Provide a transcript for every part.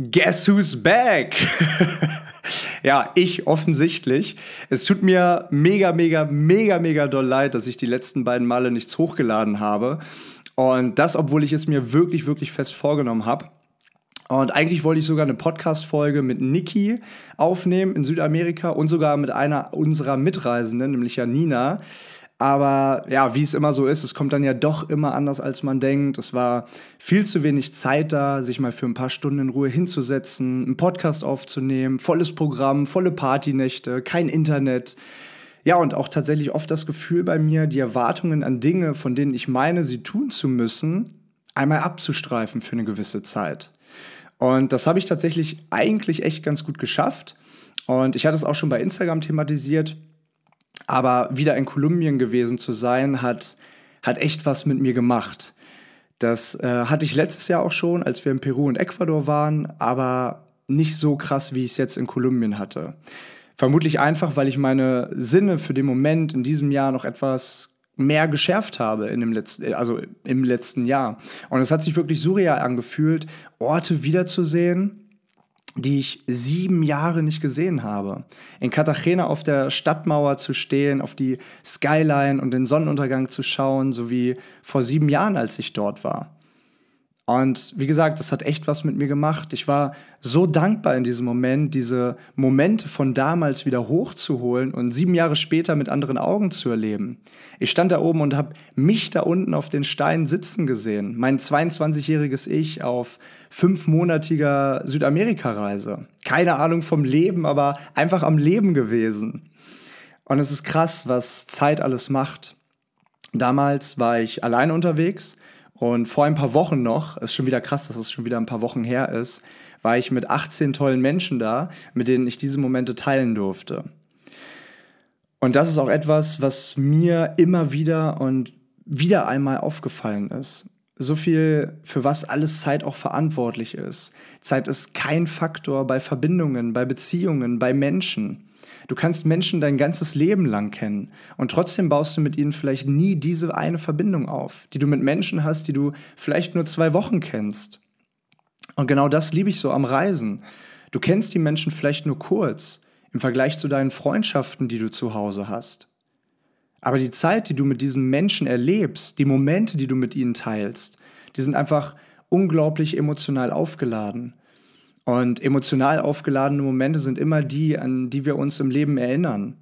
Guess who's back? ja, ich offensichtlich. Es tut mir mega, mega, mega, mega doll leid, dass ich die letzten beiden Male nichts hochgeladen habe. Und das, obwohl ich es mir wirklich, wirklich fest vorgenommen habe. Und eigentlich wollte ich sogar eine Podcast-Folge mit Niki aufnehmen in Südamerika und sogar mit einer unserer Mitreisenden, nämlich Janina. Aber ja, wie es immer so ist, es kommt dann ja doch immer anders, als man denkt. Es war viel zu wenig Zeit da, sich mal für ein paar Stunden in Ruhe hinzusetzen, einen Podcast aufzunehmen, volles Programm, volle Partynächte, kein Internet. Ja, und auch tatsächlich oft das Gefühl bei mir, die Erwartungen an Dinge, von denen ich meine, sie tun zu müssen, einmal abzustreifen für eine gewisse Zeit. Und das habe ich tatsächlich eigentlich echt ganz gut geschafft. Und ich hatte es auch schon bei Instagram thematisiert. Aber wieder in Kolumbien gewesen zu sein, hat, hat echt was mit mir gemacht. Das äh, hatte ich letztes Jahr auch schon, als wir in Peru und Ecuador waren, aber nicht so krass, wie ich es jetzt in Kolumbien hatte. Vermutlich einfach, weil ich meine Sinne für den Moment in diesem Jahr noch etwas mehr geschärft habe in dem letzten, also im letzten Jahr. Und es hat sich wirklich surreal angefühlt, Orte wiederzusehen, die ich sieben Jahre nicht gesehen habe. In Cartagena auf der Stadtmauer zu stehen, auf die Skyline und den Sonnenuntergang zu schauen, so wie vor sieben Jahren, als ich dort war. Und wie gesagt, das hat echt was mit mir gemacht. Ich war so dankbar in diesem Moment, diese Momente von damals wieder hochzuholen und sieben Jahre später mit anderen Augen zu erleben. Ich stand da oben und habe mich da unten auf den Steinen sitzen gesehen. Mein 22-jähriges Ich auf fünfmonatiger Südamerika-Reise. Keine Ahnung vom Leben, aber einfach am Leben gewesen. Und es ist krass, was Zeit alles macht. Damals war ich allein unterwegs und vor ein paar Wochen noch, ist schon wieder krass, dass es schon wieder ein paar Wochen her ist, war ich mit 18 tollen Menschen da, mit denen ich diese Momente teilen durfte. Und das ist auch etwas, was mir immer wieder und wieder einmal aufgefallen ist. So viel, für was alles Zeit auch verantwortlich ist. Zeit ist kein Faktor bei Verbindungen, bei Beziehungen, bei Menschen. Du kannst Menschen dein ganzes Leben lang kennen und trotzdem baust du mit ihnen vielleicht nie diese eine Verbindung auf, die du mit Menschen hast, die du vielleicht nur zwei Wochen kennst. Und genau das liebe ich so am Reisen. Du kennst die Menschen vielleicht nur kurz im Vergleich zu deinen Freundschaften, die du zu Hause hast. Aber die Zeit, die du mit diesen Menschen erlebst, die Momente, die du mit ihnen teilst, die sind einfach unglaublich emotional aufgeladen. Und emotional aufgeladene Momente sind immer die, an die wir uns im Leben erinnern.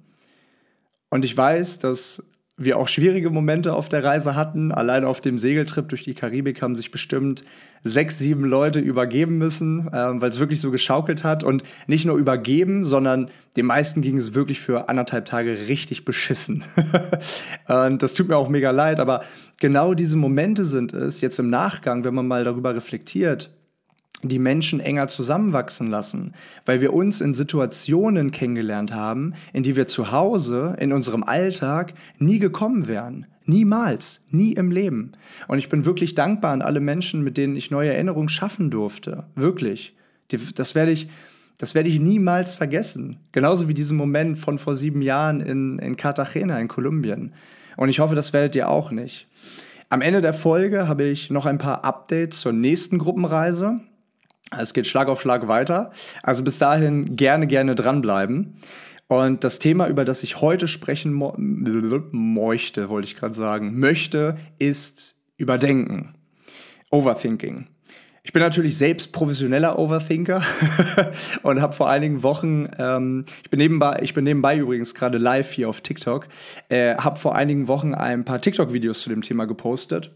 Und ich weiß, dass wir auch schwierige Momente auf der Reise hatten. Allein auf dem Segeltrip durch die Karibik haben sich bestimmt sechs, sieben Leute übergeben müssen, äh, weil es wirklich so geschaukelt hat. Und nicht nur übergeben, sondern den meisten ging es wirklich für anderthalb Tage richtig beschissen. und das tut mir auch mega leid. Aber genau diese Momente sind es jetzt im Nachgang, wenn man mal darüber reflektiert, die Menschen enger zusammenwachsen lassen, weil wir uns in Situationen kennengelernt haben, in die wir zu Hause, in unserem Alltag nie gekommen wären. Niemals, nie im Leben. Und ich bin wirklich dankbar an alle Menschen, mit denen ich neue Erinnerungen schaffen durfte. Wirklich. Das werde ich, das werde ich niemals vergessen. Genauso wie diesen Moment von vor sieben Jahren in, in Cartagena in Kolumbien. Und ich hoffe, das werdet ihr auch nicht. Am Ende der Folge habe ich noch ein paar Updates zur nächsten Gruppenreise. Es geht Schlag auf Schlag weiter. Also bis dahin gerne, gerne dranbleiben. Und das Thema, über das ich heute sprechen mo möchte, wollte ich gerade sagen, möchte, ist Überdenken. Overthinking. Ich bin natürlich selbst professioneller Overthinker und habe vor einigen Wochen, ähm, ich, bin nebenbei, ich bin nebenbei übrigens gerade live hier auf TikTok, äh, habe vor einigen Wochen ein paar TikTok-Videos zu dem Thema gepostet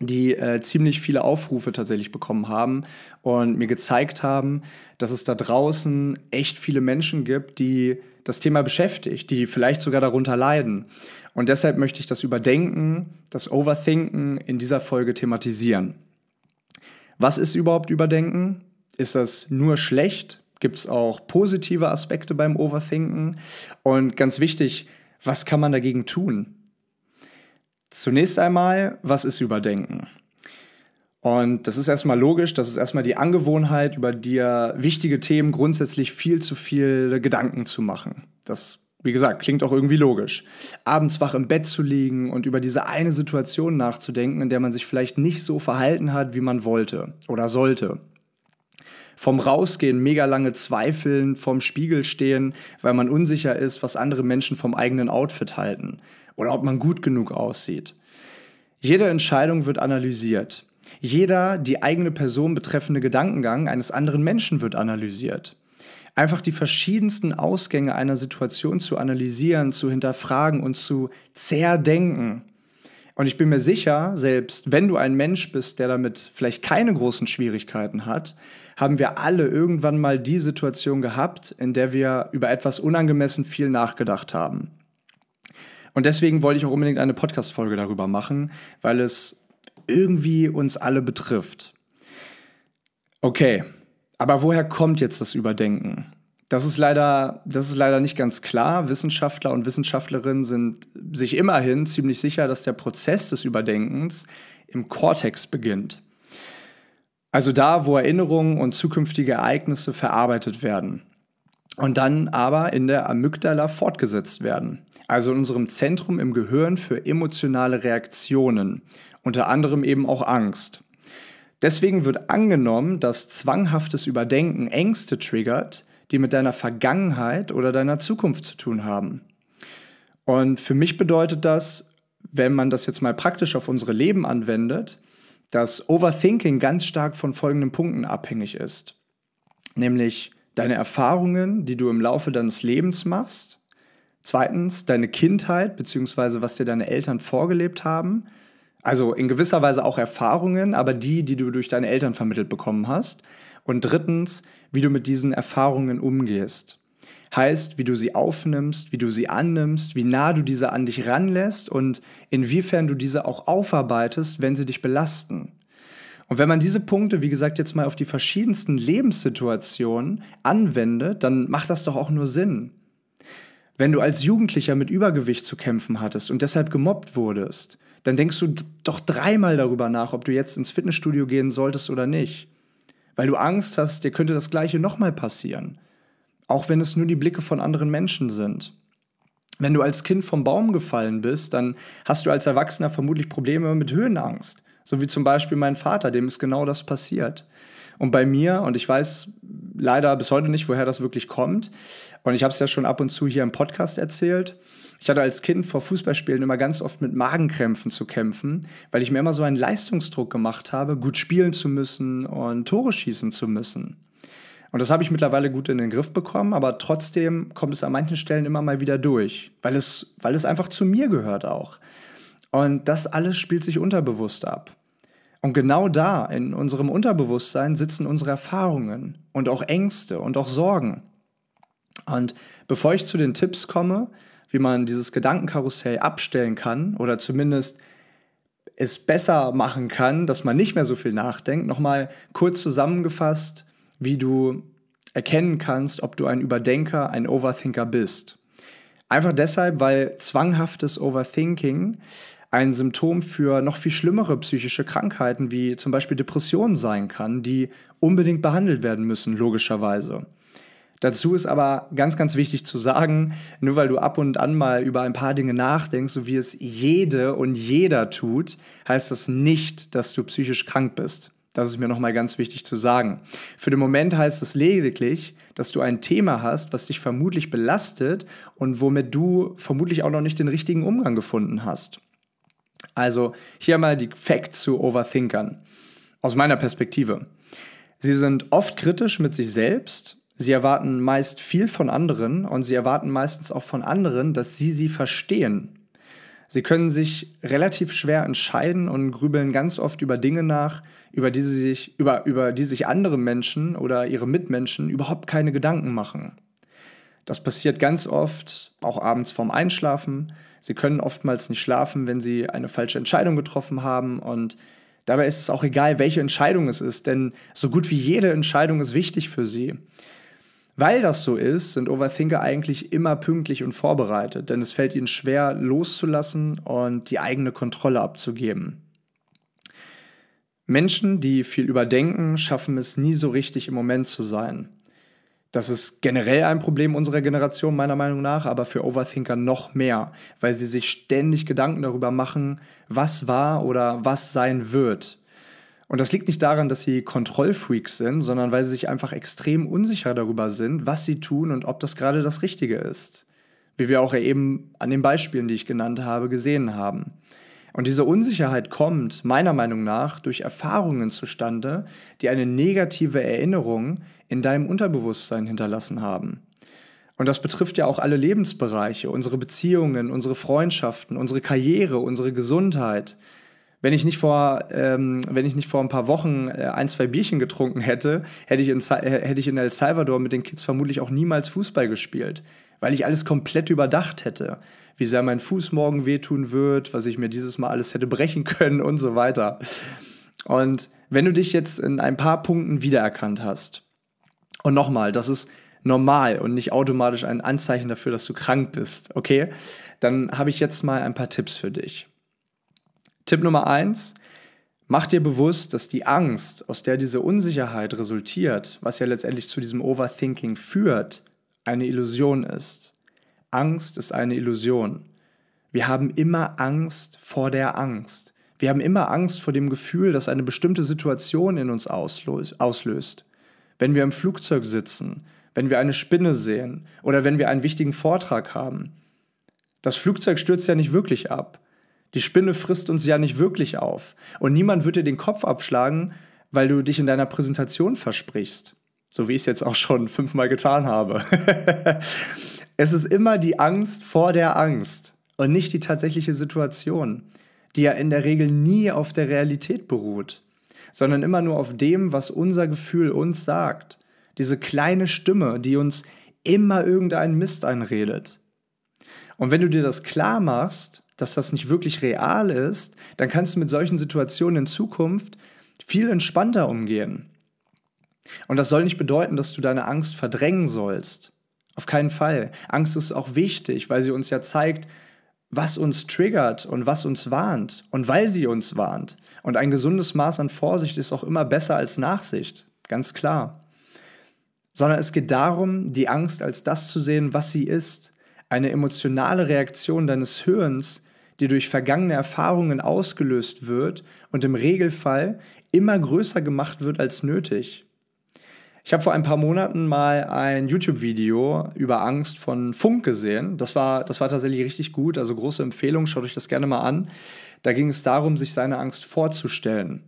die äh, ziemlich viele Aufrufe tatsächlich bekommen haben und mir gezeigt haben, dass es da draußen echt viele Menschen gibt, die das Thema beschäftigt, die vielleicht sogar darunter leiden. Und deshalb möchte ich das Überdenken, das Overthinken in dieser Folge thematisieren. Was ist überhaupt Überdenken? Ist das nur schlecht? Gibt es auch positive Aspekte beim Overthinken? Und ganz wichtig, was kann man dagegen tun? Zunächst einmal, was ist Überdenken? Und das ist erstmal logisch, das ist erstmal die Angewohnheit, über dir wichtige Themen grundsätzlich viel zu viel Gedanken zu machen. Das, wie gesagt, klingt auch irgendwie logisch. Abends wach im Bett zu liegen und über diese eine Situation nachzudenken, in der man sich vielleicht nicht so verhalten hat, wie man wollte oder sollte. Vom Rausgehen mega lange zweifeln, vorm Spiegel stehen, weil man unsicher ist, was andere Menschen vom eigenen Outfit halten oder ob man gut genug aussieht. Jede Entscheidung wird analysiert. Jeder die eigene Person betreffende Gedankengang eines anderen Menschen wird analysiert. Einfach die verschiedensten Ausgänge einer Situation zu analysieren, zu hinterfragen und zu zerdenken. Und ich bin mir sicher, selbst wenn du ein Mensch bist, der damit vielleicht keine großen Schwierigkeiten hat, haben wir alle irgendwann mal die Situation gehabt, in der wir über etwas unangemessen viel nachgedacht haben. Und deswegen wollte ich auch unbedingt eine Podcast-Folge darüber machen, weil es irgendwie uns alle betrifft. Okay, aber woher kommt jetzt das Überdenken? Das ist leider, das ist leider nicht ganz klar. Wissenschaftler und Wissenschaftlerinnen sind sich immerhin ziemlich sicher, dass der Prozess des Überdenkens im Kortex beginnt. Also da, wo Erinnerungen und zukünftige Ereignisse verarbeitet werden. Und dann aber in der Amygdala fortgesetzt werden also in unserem Zentrum im Gehirn für emotionale Reaktionen, unter anderem eben auch Angst. Deswegen wird angenommen, dass zwanghaftes Überdenken Ängste triggert, die mit deiner Vergangenheit oder deiner Zukunft zu tun haben. Und für mich bedeutet das, wenn man das jetzt mal praktisch auf unsere Leben anwendet, dass Overthinking ganz stark von folgenden Punkten abhängig ist. Nämlich deine Erfahrungen, die du im Laufe deines Lebens machst, Zweitens, deine Kindheit, beziehungsweise was dir deine Eltern vorgelebt haben. Also in gewisser Weise auch Erfahrungen, aber die, die du durch deine Eltern vermittelt bekommen hast. Und drittens, wie du mit diesen Erfahrungen umgehst. Heißt, wie du sie aufnimmst, wie du sie annimmst, wie nah du diese an dich ranlässt und inwiefern du diese auch aufarbeitest, wenn sie dich belasten. Und wenn man diese Punkte, wie gesagt, jetzt mal auf die verschiedensten Lebenssituationen anwendet, dann macht das doch auch nur Sinn. Wenn du als Jugendlicher mit Übergewicht zu kämpfen hattest und deshalb gemobbt wurdest, dann denkst du doch dreimal darüber nach, ob du jetzt ins Fitnessstudio gehen solltest oder nicht. Weil du Angst hast, dir könnte das Gleiche nochmal passieren. Auch wenn es nur die Blicke von anderen Menschen sind. Wenn du als Kind vom Baum gefallen bist, dann hast du als Erwachsener vermutlich Probleme mit Höhenangst. So wie zum Beispiel mein Vater, dem ist genau das passiert. Und bei mir, und ich weiß leider bis heute nicht, woher das wirklich kommt, und ich habe es ja schon ab und zu hier im Podcast erzählt, ich hatte als Kind vor Fußballspielen immer ganz oft mit Magenkrämpfen zu kämpfen, weil ich mir immer so einen Leistungsdruck gemacht habe, gut spielen zu müssen und Tore schießen zu müssen. Und das habe ich mittlerweile gut in den Griff bekommen, aber trotzdem kommt es an manchen Stellen immer mal wieder durch, weil es, weil es einfach zu mir gehört auch. Und das alles spielt sich unterbewusst ab. Und genau da, in unserem Unterbewusstsein, sitzen unsere Erfahrungen und auch Ängste und auch Sorgen. Und bevor ich zu den Tipps komme, wie man dieses Gedankenkarussell abstellen kann oder zumindest es besser machen kann, dass man nicht mehr so viel nachdenkt, nochmal kurz zusammengefasst, wie du erkennen kannst, ob du ein Überdenker, ein Overthinker bist. Einfach deshalb, weil zwanghaftes Overthinking ein Symptom für noch viel schlimmere psychische Krankheiten wie zum Beispiel Depressionen sein kann, die unbedingt behandelt werden müssen, logischerweise. Dazu ist aber ganz, ganz wichtig zu sagen, nur weil du ab und an mal über ein paar Dinge nachdenkst, so wie es jede und jeder tut, heißt das nicht, dass du psychisch krank bist. Das ist mir nochmal ganz wichtig zu sagen. Für den Moment heißt es lediglich, dass du ein Thema hast, was dich vermutlich belastet und womit du vermutlich auch noch nicht den richtigen Umgang gefunden hast. Also hier mal die Facts zu Overthinkern. Aus meiner Perspektive. Sie sind oft kritisch mit sich selbst. Sie erwarten meist viel von anderen und sie erwarten meistens auch von anderen, dass sie sie verstehen. Sie können sich relativ schwer entscheiden und grübeln ganz oft über Dinge nach, über die, sie sich, über, über die sich andere Menschen oder ihre Mitmenschen überhaupt keine Gedanken machen. Das passiert ganz oft, auch abends vorm Einschlafen. Sie können oftmals nicht schlafen, wenn sie eine falsche Entscheidung getroffen haben und dabei ist es auch egal, welche Entscheidung es ist, denn so gut wie jede Entscheidung ist wichtig für sie. Weil das so ist, sind Overthinker eigentlich immer pünktlich und vorbereitet, denn es fällt ihnen schwer loszulassen und die eigene Kontrolle abzugeben. Menschen, die viel überdenken, schaffen es nie so richtig im Moment zu sein. Das ist generell ein Problem unserer Generation, meiner Meinung nach, aber für Overthinker noch mehr, weil sie sich ständig Gedanken darüber machen, was war oder was sein wird. Und das liegt nicht daran, dass sie Kontrollfreaks sind, sondern weil sie sich einfach extrem unsicher darüber sind, was sie tun und ob das gerade das Richtige ist. Wie wir auch eben an den Beispielen, die ich genannt habe, gesehen haben. Und diese Unsicherheit kommt meiner Meinung nach durch Erfahrungen zustande, die eine negative Erinnerung in deinem Unterbewusstsein hinterlassen haben. Und das betrifft ja auch alle Lebensbereiche, unsere Beziehungen, unsere Freundschaften, unsere Karriere, unsere Gesundheit, wenn ich nicht vor, ähm, wenn ich nicht vor ein paar Wochen äh, ein, zwei Bierchen getrunken hätte, hätte ich, in, hätte ich in El Salvador mit den Kids vermutlich auch niemals Fußball gespielt, weil ich alles komplett überdacht hätte. Wie sehr mein Fuß morgen wehtun wird, was ich mir dieses Mal alles hätte brechen können und so weiter. Und wenn du dich jetzt in ein paar Punkten wiedererkannt hast, und nochmal, das ist normal und nicht automatisch ein Anzeichen dafür, dass du krank bist, okay? Dann habe ich jetzt mal ein paar Tipps für dich. Tipp Nummer eins, mach dir bewusst, dass die Angst, aus der diese Unsicherheit resultiert, was ja letztendlich zu diesem Overthinking führt, eine Illusion ist. Angst ist eine Illusion. Wir haben immer Angst vor der Angst. Wir haben immer Angst vor dem Gefühl, dass eine bestimmte Situation in uns auslöst. Wenn wir im Flugzeug sitzen, wenn wir eine Spinne sehen oder wenn wir einen wichtigen Vortrag haben. Das Flugzeug stürzt ja nicht wirklich ab. Die Spinne frisst uns ja nicht wirklich auf. Und niemand wird dir den Kopf abschlagen, weil du dich in deiner Präsentation versprichst. So wie ich es jetzt auch schon fünfmal getan habe. es ist immer die Angst vor der Angst und nicht die tatsächliche Situation, die ja in der Regel nie auf der Realität beruht, sondern immer nur auf dem, was unser Gefühl uns sagt. Diese kleine Stimme, die uns immer irgendeinen Mist einredet. Und wenn du dir das klar machst, dass das nicht wirklich real ist, dann kannst du mit solchen Situationen in Zukunft viel entspannter umgehen. Und das soll nicht bedeuten, dass du deine Angst verdrängen sollst. Auf keinen Fall. Angst ist auch wichtig, weil sie uns ja zeigt, was uns triggert und was uns warnt und weil sie uns warnt. Und ein gesundes Maß an Vorsicht ist auch immer besser als Nachsicht, ganz klar. Sondern es geht darum, die Angst als das zu sehen, was sie ist. Eine emotionale Reaktion deines Hirns, die durch vergangene Erfahrungen ausgelöst wird und im Regelfall immer größer gemacht wird als nötig. Ich habe vor ein paar Monaten mal ein YouTube-Video über Angst von Funk gesehen. Das war, das war tatsächlich richtig gut, also große Empfehlung, schaut euch das gerne mal an. Da ging es darum, sich seine Angst vorzustellen.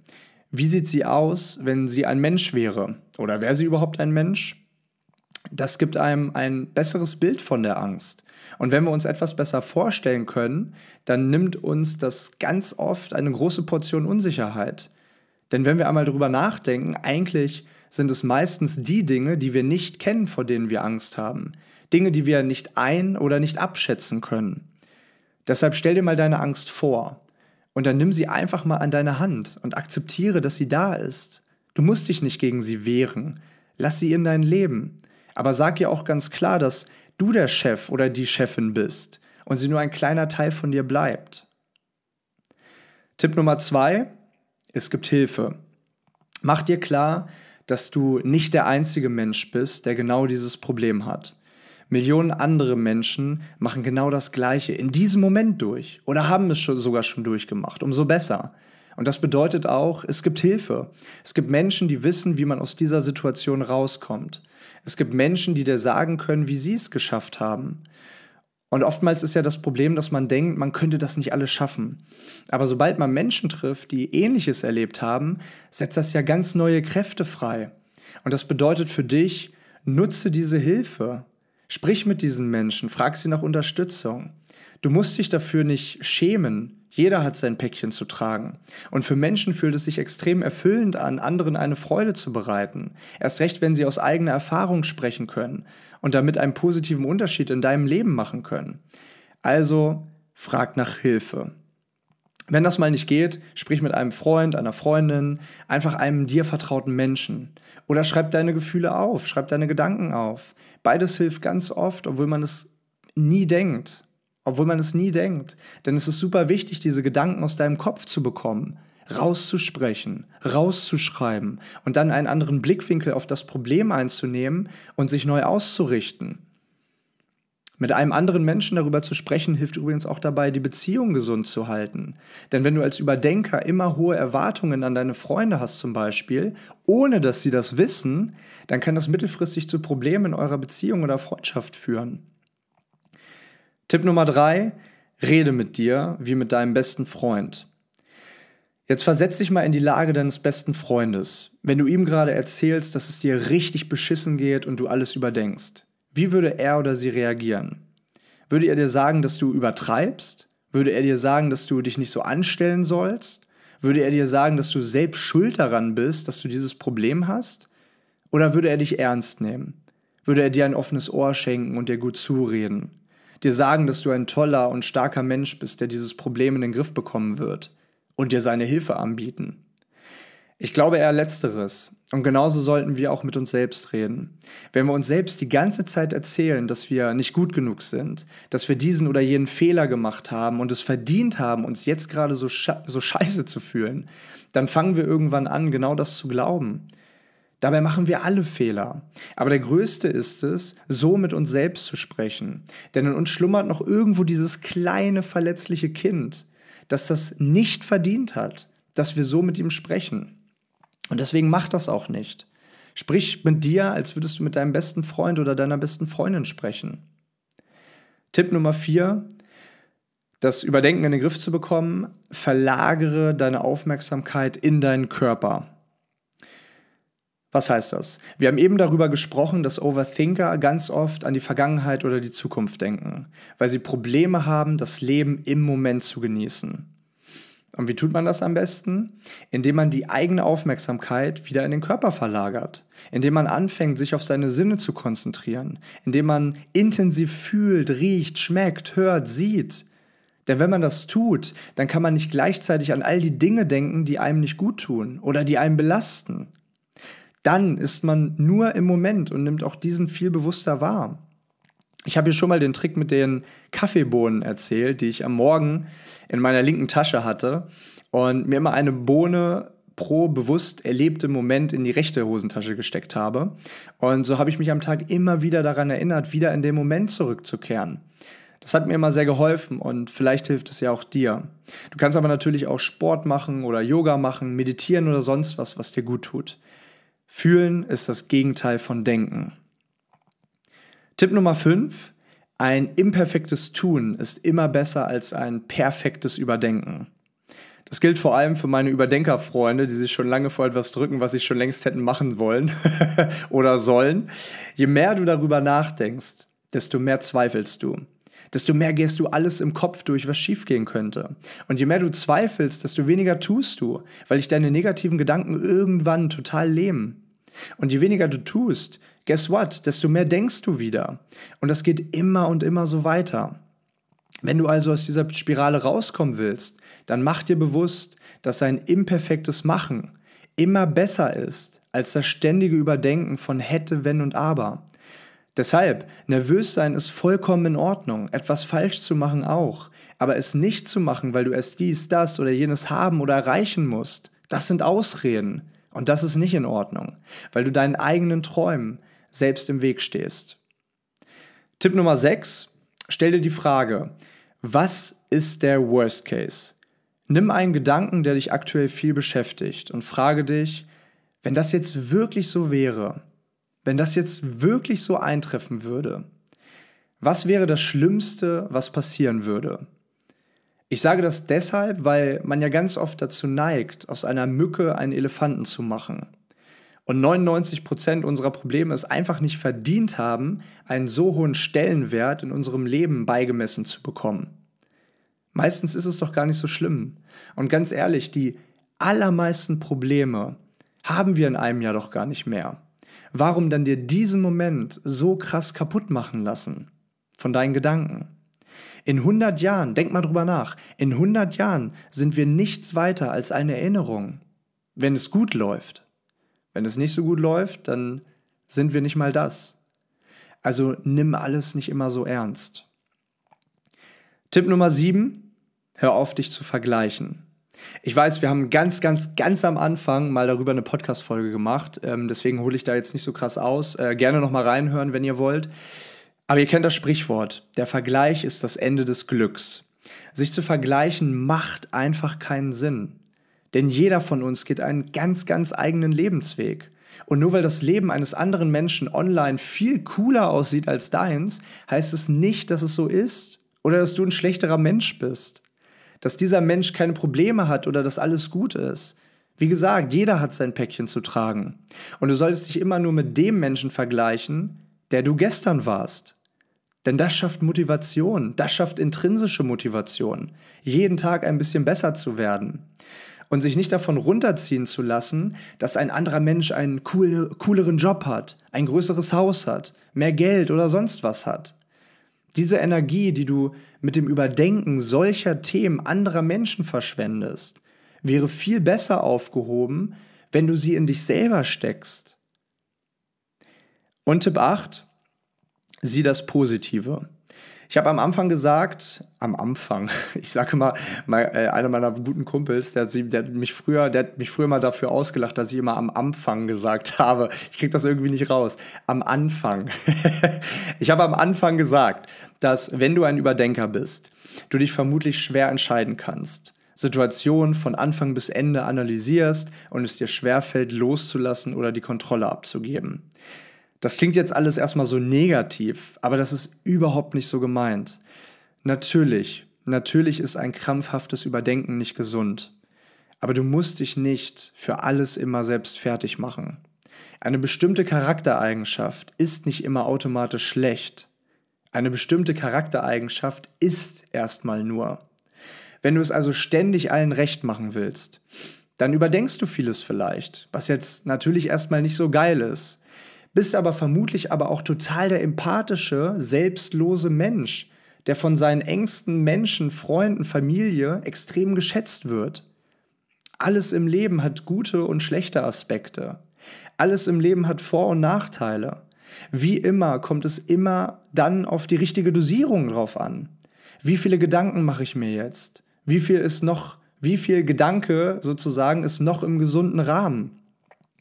Wie sieht sie aus, wenn sie ein Mensch wäre? Oder wäre sie überhaupt ein Mensch? Das gibt einem ein besseres Bild von der Angst. Und wenn wir uns etwas besser vorstellen können, dann nimmt uns das ganz oft eine große Portion Unsicherheit. Denn wenn wir einmal darüber nachdenken, eigentlich sind es meistens die Dinge, die wir nicht kennen, vor denen wir Angst haben. Dinge, die wir nicht ein- oder nicht abschätzen können. Deshalb stell dir mal deine Angst vor und dann nimm sie einfach mal an deine Hand und akzeptiere, dass sie da ist. Du musst dich nicht gegen sie wehren. Lass sie in dein Leben. Aber sag ihr auch ganz klar, dass du der Chef oder die Chefin bist und sie nur ein kleiner Teil von dir bleibt. Tipp Nummer zwei, es gibt Hilfe. Mach dir klar, dass du nicht der einzige Mensch bist, der genau dieses Problem hat. Millionen andere Menschen machen genau das Gleiche in diesem Moment durch oder haben es schon, sogar schon durchgemacht. Umso besser. Und das bedeutet auch, es gibt Hilfe. Es gibt Menschen, die wissen, wie man aus dieser Situation rauskommt. Es gibt Menschen, die dir sagen können, wie sie es geschafft haben. Und oftmals ist ja das Problem, dass man denkt, man könnte das nicht alles schaffen. Aber sobald man Menschen trifft, die ähnliches erlebt haben, setzt das ja ganz neue Kräfte frei. Und das bedeutet für dich, nutze diese Hilfe. Sprich mit diesen Menschen, frag sie nach Unterstützung. Du musst dich dafür nicht schämen. Jeder hat sein Päckchen zu tragen. Und für Menschen fühlt es sich extrem erfüllend an, anderen eine Freude zu bereiten. Erst recht, wenn sie aus eigener Erfahrung sprechen können und damit einen positiven Unterschied in deinem Leben machen können. Also frag nach Hilfe. Wenn das mal nicht geht, sprich mit einem Freund, einer Freundin, einfach einem dir vertrauten Menschen. Oder schreib deine Gefühle auf, schreib deine Gedanken auf. Beides hilft ganz oft, obwohl man es nie denkt obwohl man es nie denkt. Denn es ist super wichtig, diese Gedanken aus deinem Kopf zu bekommen, rauszusprechen, rauszuschreiben und dann einen anderen Blickwinkel auf das Problem einzunehmen und sich neu auszurichten. Mit einem anderen Menschen darüber zu sprechen, hilft übrigens auch dabei, die Beziehung gesund zu halten. Denn wenn du als Überdenker immer hohe Erwartungen an deine Freunde hast zum Beispiel, ohne dass sie das wissen, dann kann das mittelfristig zu Problemen in eurer Beziehung oder Freundschaft führen. Tipp Nummer drei, rede mit dir wie mit deinem besten Freund. Jetzt versetz dich mal in die Lage deines besten Freundes, wenn du ihm gerade erzählst, dass es dir richtig beschissen geht und du alles überdenkst. Wie würde er oder sie reagieren? Würde er dir sagen, dass du übertreibst? Würde er dir sagen, dass du dich nicht so anstellen sollst? Würde er dir sagen, dass du selbst schuld daran bist, dass du dieses Problem hast? Oder würde er dich ernst nehmen? Würde er dir ein offenes Ohr schenken und dir gut zureden? Dir sagen, dass du ein toller und starker Mensch bist, der dieses Problem in den Griff bekommen wird und dir seine Hilfe anbieten? Ich glaube eher letzteres. Und genauso sollten wir auch mit uns selbst reden. Wenn wir uns selbst die ganze Zeit erzählen, dass wir nicht gut genug sind, dass wir diesen oder jenen Fehler gemacht haben und es verdient haben, uns jetzt gerade so, so scheiße zu fühlen, dann fangen wir irgendwann an, genau das zu glauben. Dabei machen wir alle Fehler. Aber der größte ist es, so mit uns selbst zu sprechen. Denn in uns schlummert noch irgendwo dieses kleine verletzliche Kind, das das nicht verdient hat, dass wir so mit ihm sprechen. Und deswegen mach das auch nicht. Sprich mit dir, als würdest du mit deinem besten Freund oder deiner besten Freundin sprechen. Tipp Nummer vier, das Überdenken in den Griff zu bekommen, verlagere deine Aufmerksamkeit in deinen Körper. Was heißt das? Wir haben eben darüber gesprochen, dass Overthinker ganz oft an die Vergangenheit oder die Zukunft denken, weil sie Probleme haben, das Leben im Moment zu genießen. Und wie tut man das am besten? Indem man die eigene Aufmerksamkeit wieder in den Körper verlagert, indem man anfängt, sich auf seine Sinne zu konzentrieren, indem man intensiv fühlt, riecht, schmeckt, hört, sieht. Denn wenn man das tut, dann kann man nicht gleichzeitig an all die Dinge denken, die einem nicht gut tun oder die einem belasten. Dann ist man nur im Moment und nimmt auch diesen viel bewusster wahr. Ich habe hier schon mal den Trick mit den Kaffeebohnen erzählt, die ich am Morgen in meiner linken Tasche hatte und mir immer eine Bohne pro bewusst erlebte Moment in die rechte Hosentasche gesteckt habe. Und so habe ich mich am Tag immer wieder daran erinnert, wieder in den Moment zurückzukehren. Das hat mir immer sehr geholfen und vielleicht hilft es ja auch dir. Du kannst aber natürlich auch Sport machen oder Yoga machen, meditieren oder sonst was, was dir gut tut. Fühlen ist das Gegenteil von Denken. Tipp Nummer 5. Ein imperfektes Tun ist immer besser als ein perfektes Überdenken. Das gilt vor allem für meine Überdenkerfreunde, die sich schon lange vor etwas drücken, was sie schon längst hätten machen wollen oder sollen. Je mehr du darüber nachdenkst, desto mehr zweifelst du. Desto mehr gehst du alles im Kopf durch, was schiefgehen könnte. Und je mehr du zweifelst, desto weniger tust du, weil dich deine negativen Gedanken irgendwann total lähmen. Und je weniger du tust, guess what? Desto mehr denkst du wieder. Und das geht immer und immer so weiter. Wenn du also aus dieser Spirale rauskommen willst, dann mach dir bewusst, dass ein imperfektes Machen immer besser ist als das ständige Überdenken von hätte, wenn und aber. Deshalb, nervös sein ist vollkommen in Ordnung, etwas falsch zu machen auch, aber es nicht zu machen, weil du erst dies, das oder jenes haben oder erreichen musst, das sind Ausreden. Und das ist nicht in Ordnung, weil du deinen eigenen Träumen selbst im Weg stehst. Tipp Nummer 6. Stell dir die Frage, was ist der Worst Case? Nimm einen Gedanken, der dich aktuell viel beschäftigt und frage dich, wenn das jetzt wirklich so wäre, wenn das jetzt wirklich so eintreffen würde, was wäre das Schlimmste, was passieren würde? Ich sage das deshalb, weil man ja ganz oft dazu neigt, aus einer Mücke einen Elefanten zu machen. Und 99 Prozent unserer Probleme es einfach nicht verdient haben, einen so hohen Stellenwert in unserem Leben beigemessen zu bekommen. Meistens ist es doch gar nicht so schlimm. Und ganz ehrlich, die allermeisten Probleme haben wir in einem Jahr doch gar nicht mehr. Warum dann dir diesen Moment so krass kaputt machen lassen? Von deinen Gedanken. In 100 Jahren, denk mal drüber nach, in 100 Jahren sind wir nichts weiter als eine Erinnerung, wenn es gut läuft. Wenn es nicht so gut läuft, dann sind wir nicht mal das. Also nimm alles nicht immer so ernst. Tipp Nummer 7, hör auf dich zu vergleichen. Ich weiß, wir haben ganz, ganz, ganz am Anfang mal darüber eine Podcast-Folge gemacht. Ähm, deswegen hole ich da jetzt nicht so krass aus. Äh, gerne noch mal reinhören, wenn ihr wollt. Aber ihr kennt das Sprichwort, der Vergleich ist das Ende des Glücks. Sich zu vergleichen macht einfach keinen Sinn. Denn jeder von uns geht einen ganz, ganz eigenen Lebensweg. Und nur weil das Leben eines anderen Menschen online viel cooler aussieht als deins, heißt es nicht, dass es so ist oder dass du ein schlechterer Mensch bist. Dass dieser Mensch keine Probleme hat oder dass alles gut ist. Wie gesagt, jeder hat sein Päckchen zu tragen. Und du solltest dich immer nur mit dem Menschen vergleichen, der du gestern warst. Denn das schafft Motivation, das schafft intrinsische Motivation, jeden Tag ein bisschen besser zu werden und sich nicht davon runterziehen zu lassen, dass ein anderer Mensch einen cool, cooleren Job hat, ein größeres Haus hat, mehr Geld oder sonst was hat. Diese Energie, die du mit dem Überdenken solcher Themen anderer Menschen verschwendest, wäre viel besser aufgehoben, wenn du sie in dich selber steckst. Und Tipp 8, sieh das Positive. Ich habe am Anfang gesagt, am Anfang, ich sage mal, mal äh, einer meiner guten Kumpels, der hat, der hat, mich früher, der hat mich früher mal dafür ausgelacht, dass ich immer am Anfang gesagt habe. Ich kriege das irgendwie nicht raus. Am Anfang. ich habe am Anfang gesagt, dass wenn du ein Überdenker bist, du dich vermutlich schwer entscheiden kannst. Situationen von Anfang bis Ende analysierst und es dir schwerfällt, loszulassen oder die Kontrolle abzugeben. Das klingt jetzt alles erstmal so negativ, aber das ist überhaupt nicht so gemeint. Natürlich, natürlich ist ein krampfhaftes Überdenken nicht gesund. Aber du musst dich nicht für alles immer selbst fertig machen. Eine bestimmte Charaktereigenschaft ist nicht immer automatisch schlecht. Eine bestimmte Charaktereigenschaft ist erstmal nur. Wenn du es also ständig allen recht machen willst, dann überdenkst du vieles vielleicht, was jetzt natürlich erstmal nicht so geil ist bist aber vermutlich aber auch total der empathische, selbstlose Mensch, der von seinen engsten Menschen, Freunden, Familie extrem geschätzt wird. Alles im Leben hat gute und schlechte Aspekte. Alles im Leben hat Vor- und Nachteile. Wie immer kommt es immer dann auf die richtige Dosierung drauf an. Wie viele Gedanken mache ich mir jetzt? Wie viel ist noch, wie viel Gedanke sozusagen ist noch im gesunden Rahmen?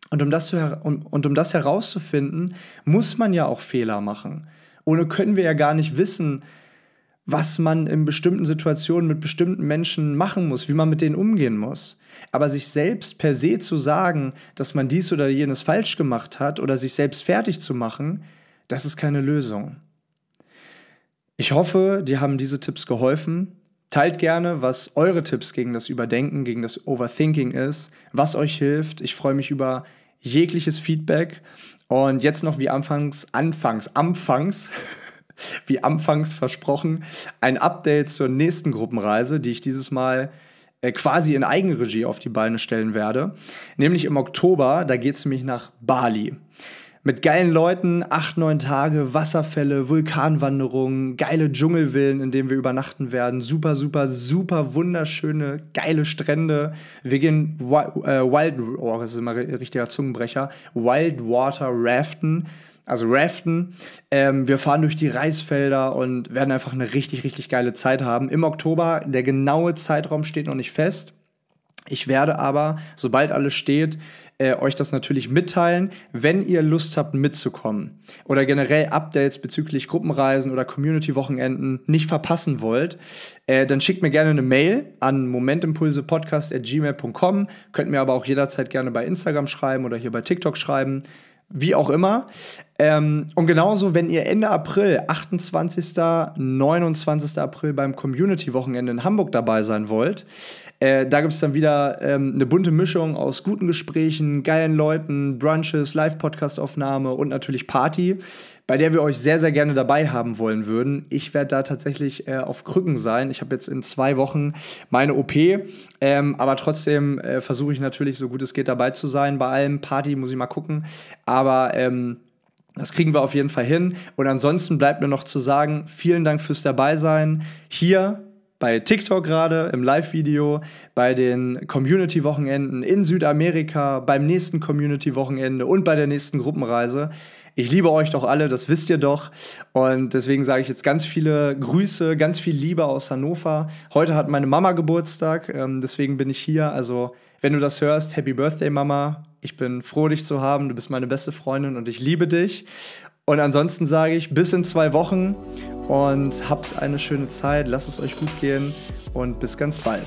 Und um, das zu, und, und um das herauszufinden, muss man ja auch Fehler machen. Ohne können wir ja gar nicht wissen, was man in bestimmten Situationen mit bestimmten Menschen machen muss, wie man mit denen umgehen muss. Aber sich selbst per se zu sagen, dass man dies oder jenes falsch gemacht hat oder sich selbst fertig zu machen, das ist keine Lösung. Ich hoffe, dir haben diese Tipps geholfen. Teilt gerne, was eure Tipps gegen das Überdenken, gegen das Overthinking ist, was euch hilft. Ich freue mich über jegliches Feedback. Und jetzt noch wie anfangs, anfangs, anfangs, wie anfangs versprochen, ein Update zur nächsten Gruppenreise, die ich dieses Mal äh, quasi in Eigenregie auf die Beine stellen werde. Nämlich im Oktober, da geht es nämlich nach Bali mit geilen Leuten, acht, neun Tage, Wasserfälle, Vulkanwanderungen, geile Dschungelvillen, in denen wir übernachten werden, super, super, super wunderschöne, geile Strände. Wir gehen äh, Wild, oh, das ist immer ein richtiger Zungenbrecher, Wildwater Raften. Also Raften. Ähm, wir fahren durch die Reisfelder und werden einfach eine richtig, richtig geile Zeit haben. Im Oktober, der genaue Zeitraum steht noch nicht fest. Ich werde aber, sobald alles steht, äh, euch das natürlich mitteilen, wenn ihr Lust habt mitzukommen oder generell Updates bezüglich Gruppenreisen oder Community-Wochenenden nicht verpassen wollt, äh, dann schickt mir gerne eine Mail an momentimpulsepodcast.gmail.com. Könnt mir aber auch jederzeit gerne bei Instagram schreiben oder hier bei TikTok schreiben wie auch immer. Ähm, und genauso, wenn ihr Ende April, 28., 29. April beim Community-Wochenende in Hamburg dabei sein wollt, äh, da gibt es dann wieder ähm, eine bunte Mischung aus guten Gesprächen, geilen Leuten, Brunches, Live-Podcast-Aufnahme und natürlich Party, bei der wir euch sehr, sehr gerne dabei haben wollen würden. Ich werde da tatsächlich äh, auf Krücken sein. Ich habe jetzt in zwei Wochen meine OP, ähm, aber trotzdem äh, versuche ich natürlich, so gut es geht, dabei zu sein. Bei allem Party muss ich mal gucken. Aber ähm, das kriegen wir auf jeden Fall hin. Und ansonsten bleibt mir noch zu sagen, vielen Dank fürs Dabeisein. Hier bei TikTok gerade im Live-Video, bei den Community-Wochenenden in Südamerika, beim nächsten Community-Wochenende und bei der nächsten Gruppenreise. Ich liebe euch doch alle, das wisst ihr doch. Und deswegen sage ich jetzt ganz viele Grüße, ganz viel Liebe aus Hannover. Heute hat meine Mama Geburtstag, ähm, deswegen bin ich hier. Also, wenn du das hörst, Happy Birthday, Mama. Ich bin froh, dich zu haben. Du bist meine beste Freundin und ich liebe dich. Und ansonsten sage ich bis in zwei Wochen und habt eine schöne Zeit. Lasst es euch gut gehen und bis ganz bald.